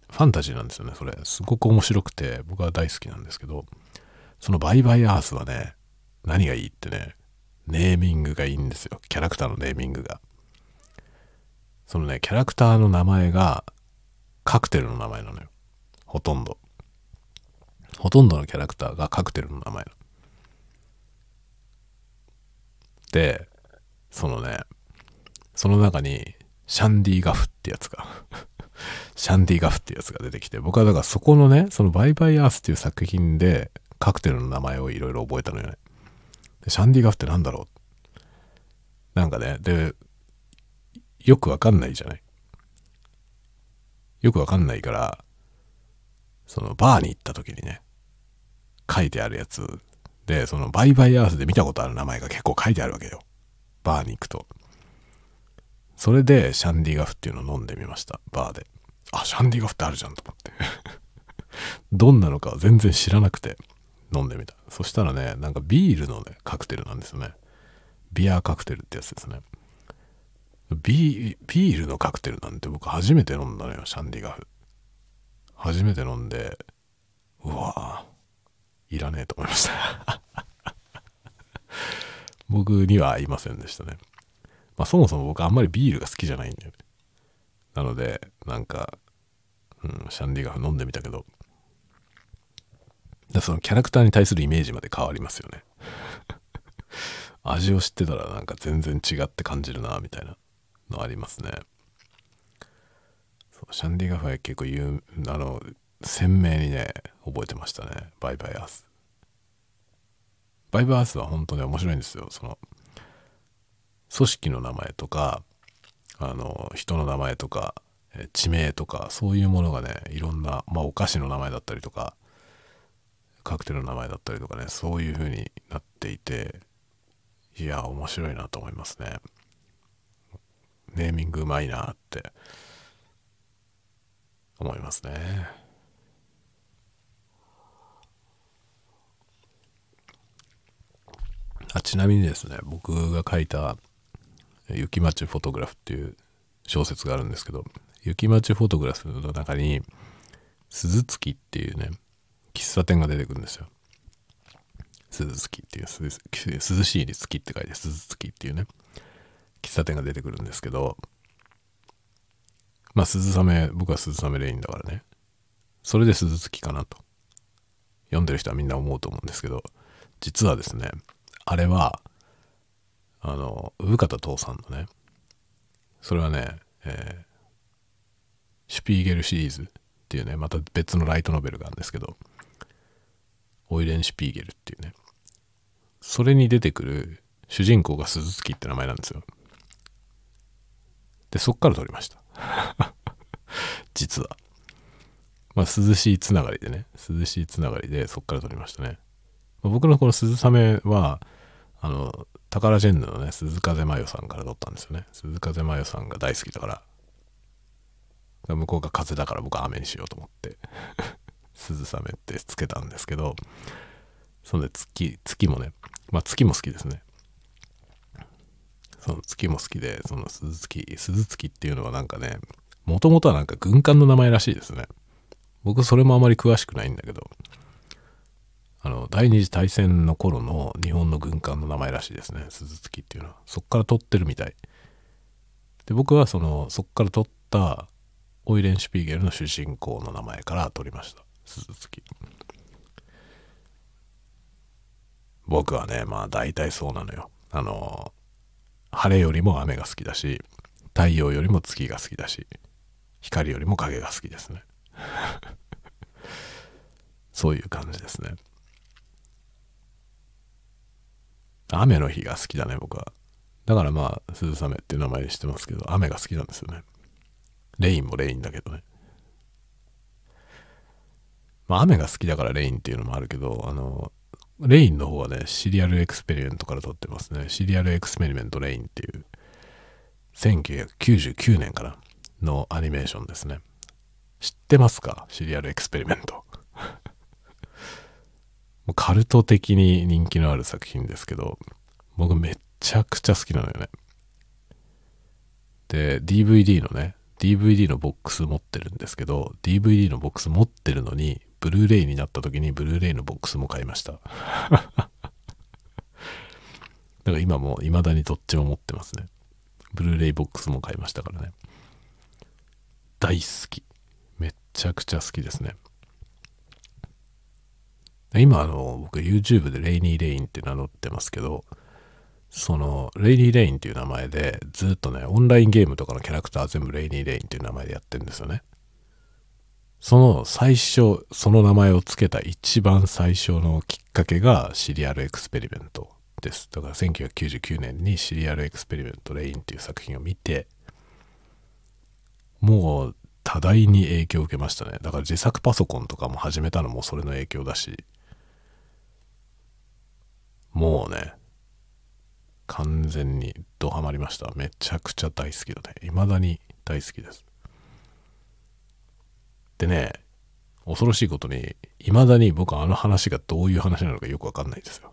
S1: ファンタジーなんですよねそれ。すごく面白くて僕は大好きなんですけど。そのバイバイアースはね何がいいってねネーミングがいいんですよ。キャラクターのネーミングが。そのねキャラクターの名前がカクテルの名前なのよ。ほとんど。ほとんどのキャラクターがカクテルの名前でそのねその中にシャンディガフってやつが (laughs) シャンディガフってやつが出てきて、僕はだからそこのね、そのバイバイアースっていう作品でカクテルの名前をいろいろ覚えたのよね。で、シャンディガフってなんだろう？なんかね、で、よくわかんないじゃない？よくわかんないから、そのバーに行った時にね、書いてあるやつで、そのバイバイアースで見たことある名前が結構書いてあるわけよ。バーに行くと。それでシャンディガフっていうのを飲んでみました。バーで。あシャンディガフってあるじゃんと思って。(laughs) どんなのか全然知らなくて飲んでみた。そしたらねなんかビールのねカクテルなんですよね。ビアカクテルってやつですね。ビールのカクテルなんて僕初めて飲んだのよシャンディガフ。初めて飲んでいらねえと思いました (laughs) 僕には合いませんでしたねまあそもそも僕あんまりビールが好きじゃないんだよね。なので、なんか、うん、シャンディガフ飲んでみたけど、そのキャラクターに対するイメージまで変わりますよね。(laughs) 味を知ってたらなんか全然違って感じるな、みたいなのありますね。そうシャンディガフは結構言う、あの、鮮明にね、覚えてましたね。バイバイアース。バイバイアースは本当に面白いんですよ。その、組織の名前とかあの人の名前とか地名とかそういうものがねいろんな、まあ、お菓子の名前だったりとかカクテルの名前だったりとかねそういう風になっていていや面白いなと思いますねネーミングうまいなって思いますねあちなみにですね僕が書いた雪町フォトグラフっていう小説があるんですけど雪町フォトグラフの中に鈴月っていうね喫茶店が出てくるんですよ。鈴月っていう涼しいに月って書いて鈴月っていうね喫茶店が出てくるんですけどまあ鈴雨僕は鈴雨レインだからね。それで鈴月かなと。読んでる人はみんな思うと思うんですけど実はですねあれはあの産方父さんのねそれはね、えー、シュピーゲルシリーズっていうねまた別のライトノベルがあるんですけどオイレン・シュピーゲルっていうねそれに出てくる主人公が鈴月って名前なんですよ。でそっから撮りました。(laughs) 実は。まあ涼しいつながりでね涼しいつながりでそっから撮りましたね、ま、僕のこの鈴雨はあのタカラジェンヌのね、鈴風真世さんから撮ったんですよね。鈴風真世さんが大好きだから。から向こうが風だから僕は雨にしようと思って、(laughs) 鈴雨ってつけたんですけど、そんで月、月もね、まあ月も好きですね。その月も好きで、その鈴月、鈴月っていうのはなんかね、もともとはなんか軍艦の名前らしいですね。僕それもあまり詳しくないんだけど、あの第二次大戦の頃の日本の軍艦の名前らしいですね鈴月っていうのはそっから取ってるみたいで僕はそのそっから取ったオイレン・シュピーゲルの主人公の名前から取りました鈴月僕はね、まあ大体そうなのよ。あの、晴れよりも雨が好きだし、太陽よりも月が好きだし、光よりも影が好きですね。(laughs) そういう感じですね。雨の日が好きだね、僕は。だからまあ、鈴雨っていう名前にしてますけど、雨が好きなんですよね。レインもレインだけどね。まあ、雨が好きだからレインっていうのもあるけど、あの、レインの方はね、 serial experimentsから取ってますね。 serial experiments lain っていう、1999年からのアニメーションですね。知ってますか？ serial experiments。カルト的に人気のある作品ですけど、僕めっちゃくちゃ好きなのよね。で、DVD のね、DVD のボックス持ってるんですけど、DVD のボックス持ってるのに、ブルーレイになった時にブルーレイのボックスも買いました。(laughs) だから今も未だにどっちも持ってますね。ブルーレイボックスも買いましたからね。大好き。めっちゃくちゃ好きですね。今あの、僕 YouTube でレイニーレインって名乗ってますけど、その、レイニーレインっていう名前で、ずっとね、オンラインゲームとかのキャラクター全部レイニーレインっていう名前でやってるんですよね。その最初、その名前を付けた一番最初のきっかけが serial experimentsです。だから1999年に serial experiments lain っていう作品を見て、もう多大に影響を受けましたね。だから自作パソコンとかも始めたのもそれの影響だし、もうね、完全にドハマりました。めちゃくちゃ大好きだね。未だに大好きです。でね、恐ろしいことに、未だに僕はあの話がどういう話なのかよくわかんないですよ。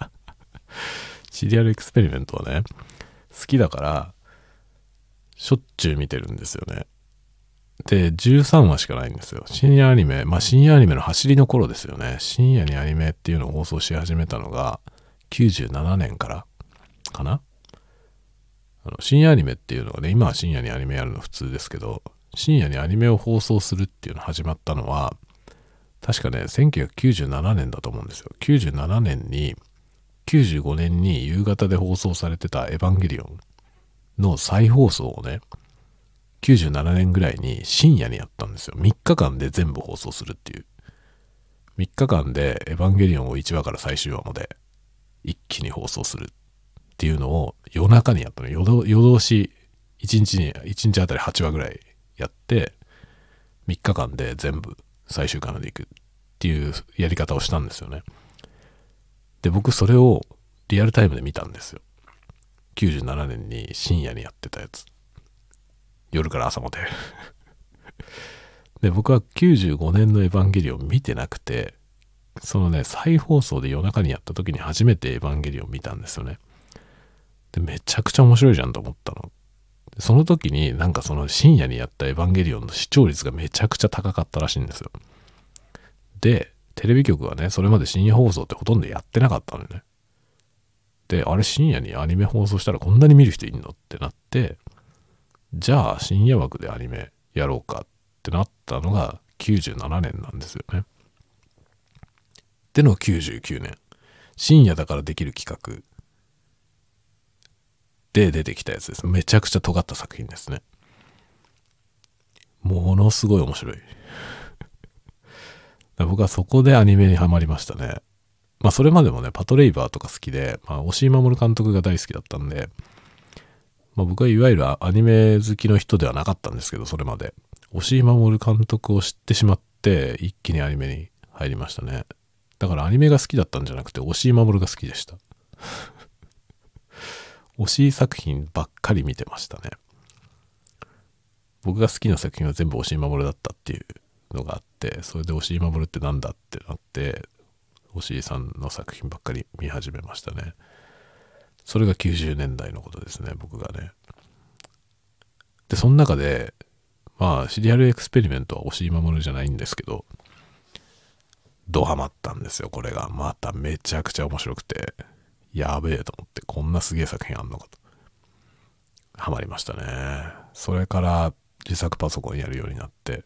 S1: (laughs) シリアルエクスペリメントはね、好きだから、しょっちゅう見てるんですよね。で、13話しかないんですよ。深夜アニメ、まあ深夜アニメの走りの頃ですよね。深夜にアニメっていうのを放送し始めたのが、97年からかなあの深夜アニメっていうのがね、今は深夜にアニメやるの普通ですけど、深夜にアニメを放送するっていうの始まったのは、確かね、1997年だと思うんですよ。97年に、95年に夕方で放送されてたエヴァンゲリオンの再放送をね、97年ぐらいに深夜にやったんですよ。3日間で全部放送するっていう。3日間でエヴァンゲリオンを1話から最終話まで一気に放送するっていうのを夜中にやったの。夜通し1日に、1日あたり8話ぐらいやって3日間で全部最終回まで行くっていうやり方をしたんですよね。で、僕それをリアルタイムで見たんですよ。97年に深夜にやってたやつ。夜から朝まで (laughs) で、僕は95年のエヴァンゲリオン見てなくて、そのね、再放送で夜中にやった時に初めてエヴァンゲリオン見たんですよね。で、めちゃくちゃ面白いじゃんと思ったの。その時になんかその深夜にやったエヴァンゲリオンの視聴率がめちゃくちゃ高かったらしいんですよ。で、テレビ局はね、それまで深夜放送ってほとんどやってなかったのよね。で、あれ深夜にアニメ放送したらこんなに見る人いんのってなって、じゃあ深夜枠でアニメやろうかってなったのが97年なんですよね。での99年。深夜だからできる企画で出てきたやつです。めちゃくちゃ尖った作品ですね。ものすごい面白い。僕はそこでアニメにはまりましたね。まあそれまでもね、パトレイバーとか好きで、まあ押井守監督が大好きだったんで、まあ僕はいわゆるアニメ好きの人ではなかったんですけど、それまで。押井守監督を知ってしまって、一気にアニメに入りましたね。だからアニメが好きだったんじゃなくて、押井守が好きでした。(laughs) 押井作品ばっかり見てましたね。僕が好きな作品は全部押井守だったっていうのがあって、それで押井守ってなんだってなって、押井さんの作品ばっかり見始めましたね。それが90年代のことですね、僕がね。で、その中で、まあ、シリアルエクスペリメントは押井守じゃないんですけど、ドハマったんですよ、これが。まためちゃくちゃ面白くて、やべえと思って、こんなすげえ作品あんのかと。ハマりましたね。それから自作パソコンやるようになって。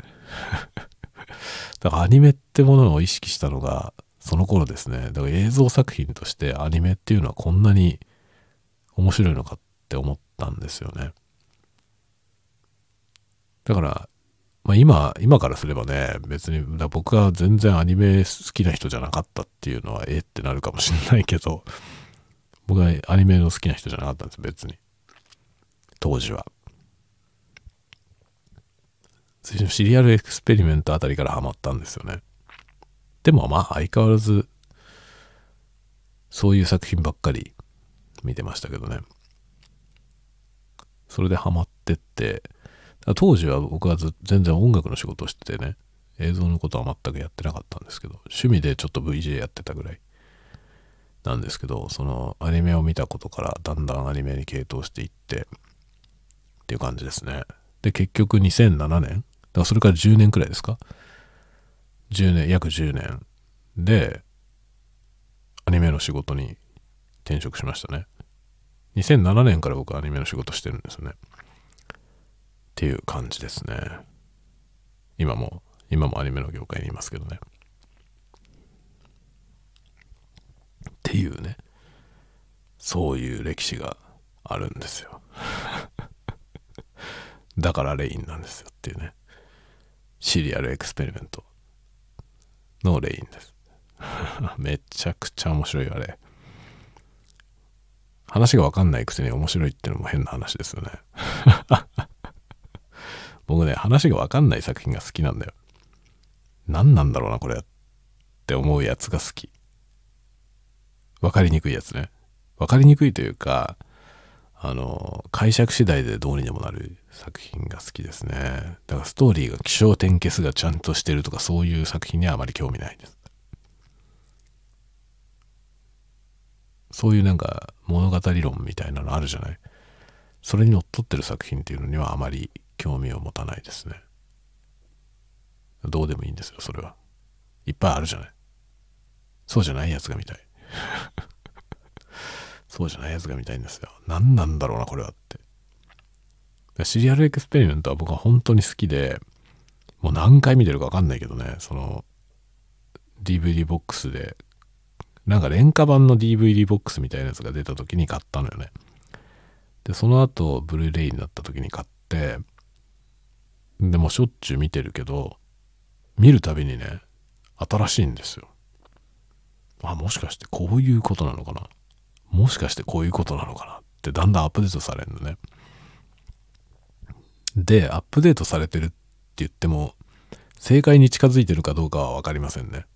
S1: (laughs) だからアニメってものを意識したのが、その頃ですねだから映像作品としてアニメっていうのはこんなに面白いのかって思ったんですよねだからまあ今、今からすればね、別に、僕は全然アニメ好きな人じゃなかったっていうのは、えってなるかもしれないけど、(laughs) 僕はアニメの好きな人じゃなかったんです、別に。当時は。シリアルエクスペリメントあたりからハマったんですよね。でもまあ相変わらず、そういう作品ばっかり見てましたけどね。それでハマってって、当時は僕は全然音楽の仕事をしててね、映像のことは全くやってなかったんですけど、趣味でちょっと VJ やってたぐらいなんですけど、そのアニメを見たことからだんだんアニメに傾倒していって、っていう感じですね。で、結局2007年、だからそれから10年くらいですか ?10 年、約10年で、アニメの仕事に転職しましたね。2007年から僕アニメの仕事してるんですよね。っていう感じですね。今も、今もアニメの業界にいますけどね。っていうね、そういう歴史があるんですよ。(laughs) だからレインなんですよっていうね。シリアルエクスペリメントのレインです。(laughs) めちゃくちゃ面白いあれ。話がわかんないくせに面白いってのも変な話ですよね。(laughs) 僕ね、話がわかんない作品が好きなんだよ。何なんだろうな、これって思うやつが好き。わかりにくいやつね。わかりにくいというか、あの、解釈次第でどうにでもなる作品が好きですね。だからストーリーが気象転結がちゃんとしてるとかそういう作品にはあまり興味ないです。そういうなんか物語論みたいなのあるじゃない？それにのっとってる作品っていうのにはあまり興味を持たないですね。どうでもいいんですよ、それは。いっぱいあるじゃない？そうじゃないやつが見たい。(laughs) そうじゃないやつが見たいんですよ。何なんだろうな、これはって。シリアルエクスペリメントは僕は本当に好きで、もう何回見てるかわかんないけどね、その、DVD ボックスで、なんか廉価版の DVD ボックスみたいなやつが出た時に買ったのよね。で、その後、ブルーレイになった時に買って、でもしょっちゅう見てるけど、見るたびにね、新しいんですよ。あ、もしかしてこういうことなのかな？もしかしてこういうことなのかな？ってだんだんアップデートされるのね。で、アップデートされてるって言っても、正解に近づいてるかどうかは分かりませんね。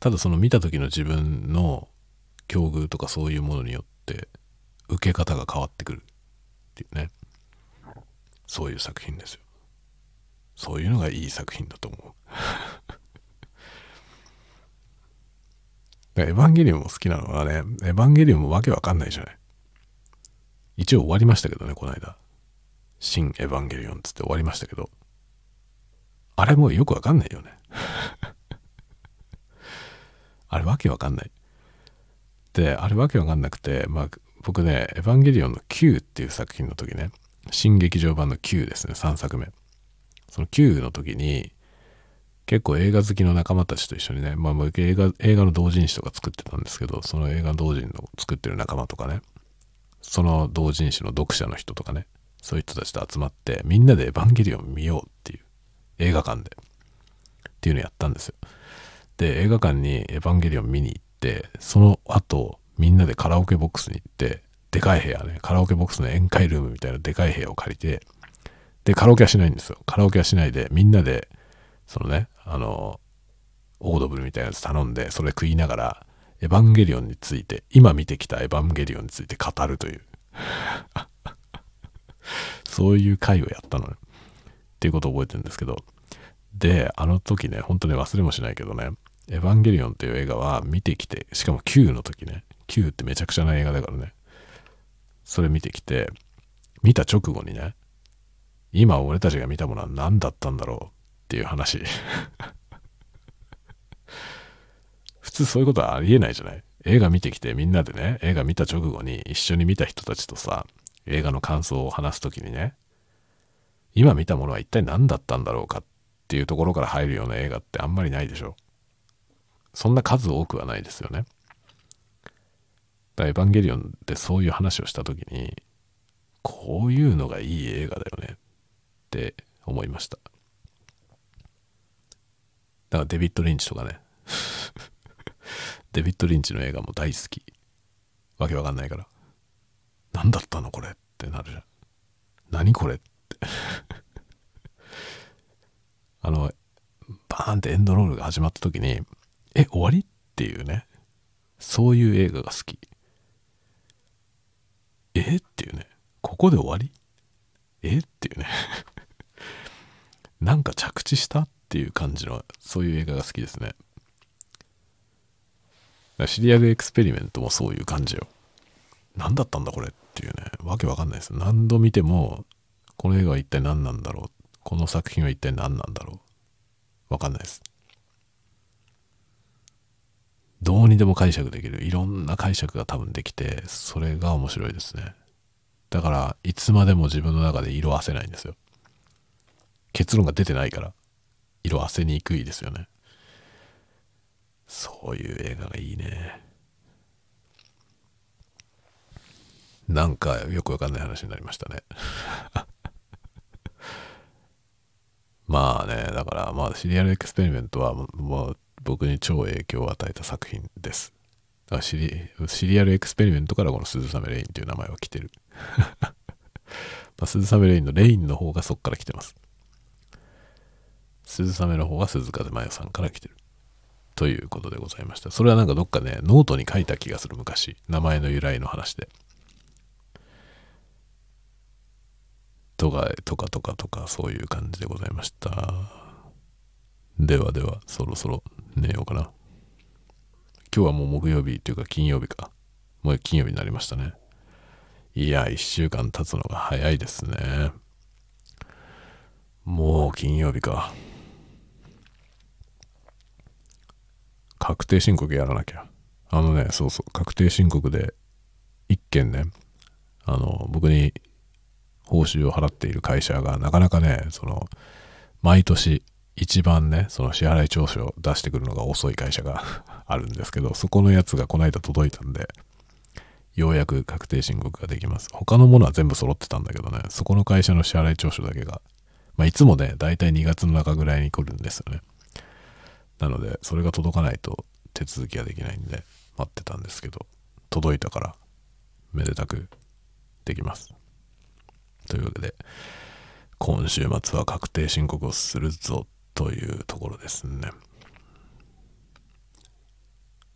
S1: ただその見た時の自分の境遇とかそういうものによって受け方が変わってくるっていうね。そういう作品ですよ。そういうのがいい作品だと思う。(laughs) エヴァンゲリオンも好きなのはね、エヴァンゲリオンもわけわかんないじゃない。一応終わりましたけどね、この間。新エヴァンゲリオンっつって終わりましたけど。あれもよくわかんないよね。(laughs) あれわけわかんない。で、あれわけわかんなくて、まあ僕ね、エヴァンゲリオンの Q っていう作品の時ね、新劇場版の Q ですね、3作目。その Q の時に、結構映画好きの仲間たちと一緒にね、まあ僕映画、映画の同人誌とか作ってたんですけど、その映画同人の作ってる仲間とかね、その同人誌の読者の人とかね、そういう人たちと集まって、みんなでエヴァンゲリオン見ようっていう、映画館で、っていうのやったんですよ。で、映画館にエヴァンゲリオン見に行って、その後、みんなでカラオケボックスに行って、でかい部屋ね、カラオケボックスの宴会ルームみたいなでかい部屋を借りて、で、カラオケはしないんですよ。カラオケはしないで、みんなで、そのね、あの、オードブルみたいなやつ頼んで、それ食いながら、エヴァンゲリオンについて、今見てきたエヴァンゲリオンについて語るという (laughs) そういう回をやったのね。っていうことを覚えてるんですけど。で、あの時ね、本当に忘れもしないけどね、エヴァンゲリオンっていう映画は見てきて、しかも Q の時ね、Q ってめちゃくちゃな映画だからね、それ見てきて、見た直後にね、今俺たちが見たものは何だったんだろうっていう話。(laughs) 普通そういうことはありえないじゃない？映画見てきてみんなでね、映画見た直後に一緒に見た人たちとさ、映画の感想を話すときにね、今見たものは一体何だったんだろうかっていうところから入るような映画ってあんまりないでしょ？そんな数多くはないですよね。だエヴァンゲリオンでそういう話をした時にこういうのがいい映画だよねって思いました。だからデビッド・リンチとかね。(laughs) デビッド・リンチの映画も大好き。わけわかんないから。何だったのこれってなるじゃん。何これって。(laughs) あのバーンってエンドロールが始まった時にえ終わり？っていうね。そういう映画が好き。え？っていうね。ここで終わり？え？っていうね。(laughs) なんか着地した？っていう感じのそういう映画が好きですね。シリアルエクスペリメントもそういう感じよ。何だったんだこれ？っていうね。わけわかんないです。何度見てもこの映画は一体何なんだろう？この作品は一体何なんだろう？わかんないです。どうにでも解釈できる。いろんな解釈が多分できてそれが面白いですね。だからいつまでも自分の中で色あせないんですよ。結論が出てないから色あせにくいですよね。そういう映画がいいね。なんかよくわかんない話になりましたね。(laughs) まあねだからまあシリアルエクスペリメントはもう僕に超影響を与えた作品です。だからシリシリアルエクスペリメントからこの鈴雨レインという名前は来てる。(laughs) まあ、鈴雨レインのレインの方がそっから来てます。鈴雨の方が鈴風真代さんから来てる。ということでございました。それはなんかどっかねノートに書いた気がする昔。名前の由来の話で。とかとかとかとかそういう感じでございました。ではではそろそろ寝ようかな。今日はもう木曜日っていうか金曜日か。もう金曜日になりましたね。いや1週間経つのが早いですね。もう金曜日か。確定申告やらなきゃ。あのねそうそう。確定申告で1件ねあの僕に報酬を払っている会社がなかなかねその毎年一番ねその支払い調書を出してくるのが遅い会社が (laughs) あるんですけどそこのやつがこの間届いたんでようやく確定申告ができます。他のものは全部揃ってたんだけどねそこの会社の支払い調書だけがまあいつもねだいたい2月の中ぐらいに来るんですよね。なのでそれが届かないと手続きができないんで待ってたんですけど届いたからめでたくできます。というわけで、今週末は確定申告をするぞというところですね。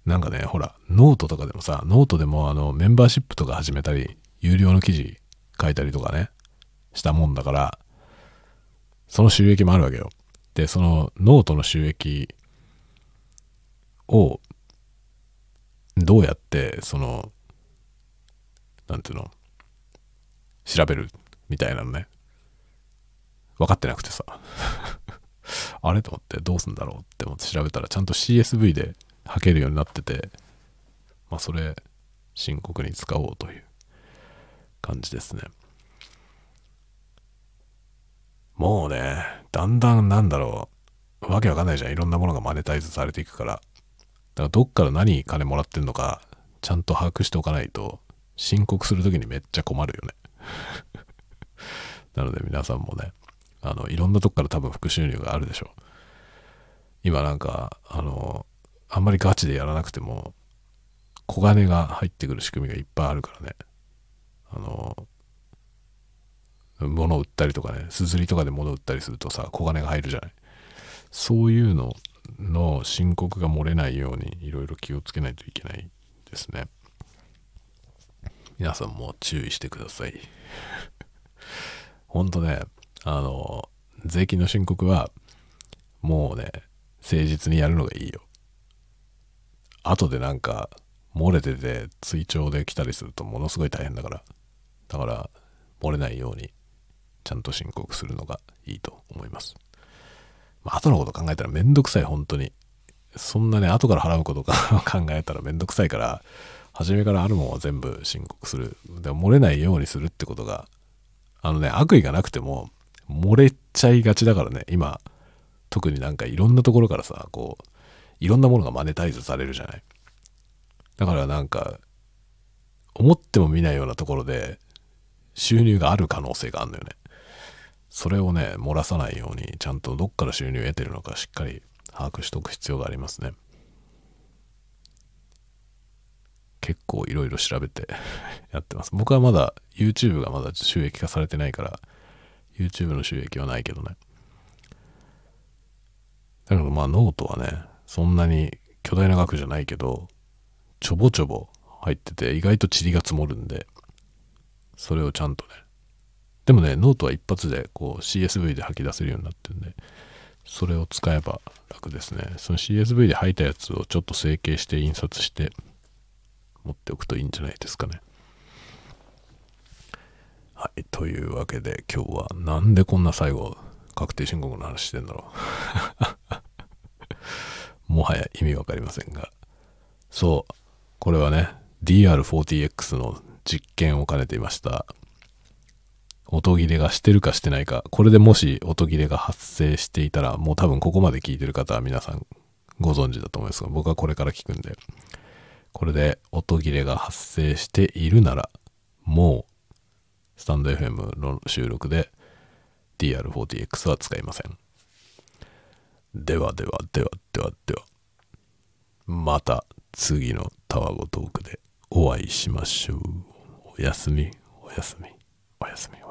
S1: なんかね、ほら、ノートとかでもさ、ノートでもあのメンバーシップとか始めたり、有料の記事書いたりとかね、したもんだから、その収益もあるわけよ。で、そのノートの収益を、どうやって、その、なんていうの、調べるみたいなのね。分かってなくてさ。あれと思ってどうすんだろうって思って調べたらちゃんと CSV で履けるようになってて、まあそれ深刻に使おうという感じですね。もうね、だんだんなんだろう、わけわかんないじゃん。いろんなものがマネタイズされていくから。だからどっから何金もらってんのか、ちゃんと把握しておかないと、申告するときにめっちゃ困るよね。(laughs) なので皆さんもね、あの、いろんなとこから多分副収入があるでしょう。今なんか、あの、あんまりガチでやらなくても、小金が入ってくる仕組みがいっぱいあるからね。あの、物を売ったりとかね、すずりとかで物を売ったりするとさ、小金が入るじゃない。そういうのの申告が漏れないようにいろいろ気をつけないといけないですね。皆さんも注意してください。ほんとね、あの、税金の申告は、もうね、誠実にやるのがいいよ。後でなんか、漏れてて追徴で来たりするとものすごい大変だから。だから、漏れないように、ちゃんと申告するのがいいと思います。まあ、後のこと考えたらめんどくさい、本当に。そんなね、後から払うことか (laughs) 考えたらめんどくさいから、初めからあるもんは全部申告する。でも漏れないようにするってことがあのね、悪意がなくても、漏れちゃいがちだからね、今、特になんかいろんなところからさ、こう、いろんなものがマネタイズされるじゃない。だからなんか、思っても見ないようなところで収入がある可能性があるのよね。それをね、漏らさないように、ちゃんとどっから収入を得てるのかしっかり把握しておく必要がありますね。結構いろいろ調べて (laughs) やってます。僕はまだ YouTube がまだ収益化されてないから、YouTube の収益はないけどね。だけどまあノートはね、そんなに巨大な額じゃないけど、ちょぼちょぼ入ってて意外と塵が積もるんで、それをちゃんとね。でもね、ノートは一発でこう CSV で吐き出せるようになってるんで、それを使えば楽ですね。その CSV で吐いたやつをちょっと成形して印刷して持っておくといいんじゃないですかね。はい。というわけで今日はなんでこんな最後確定申告の話してんだろう。(laughs) もはや意味わかりませんが。そう。これはね、DR40X の実験を兼ねていました。音切れがしてるかしてないか、これでもし音切れが発生していたら、もう多分ここまで聞いてる方は皆さんご存知だと思いますが、僕はこれから聞くんで、これで音切れが発生しているなら、もう、スタンド FM の収録で DR40X は使いません。ではではではではでは、また次のタワゴトークでお会いしましょう。おやすみ、おやすみ、おやすみ。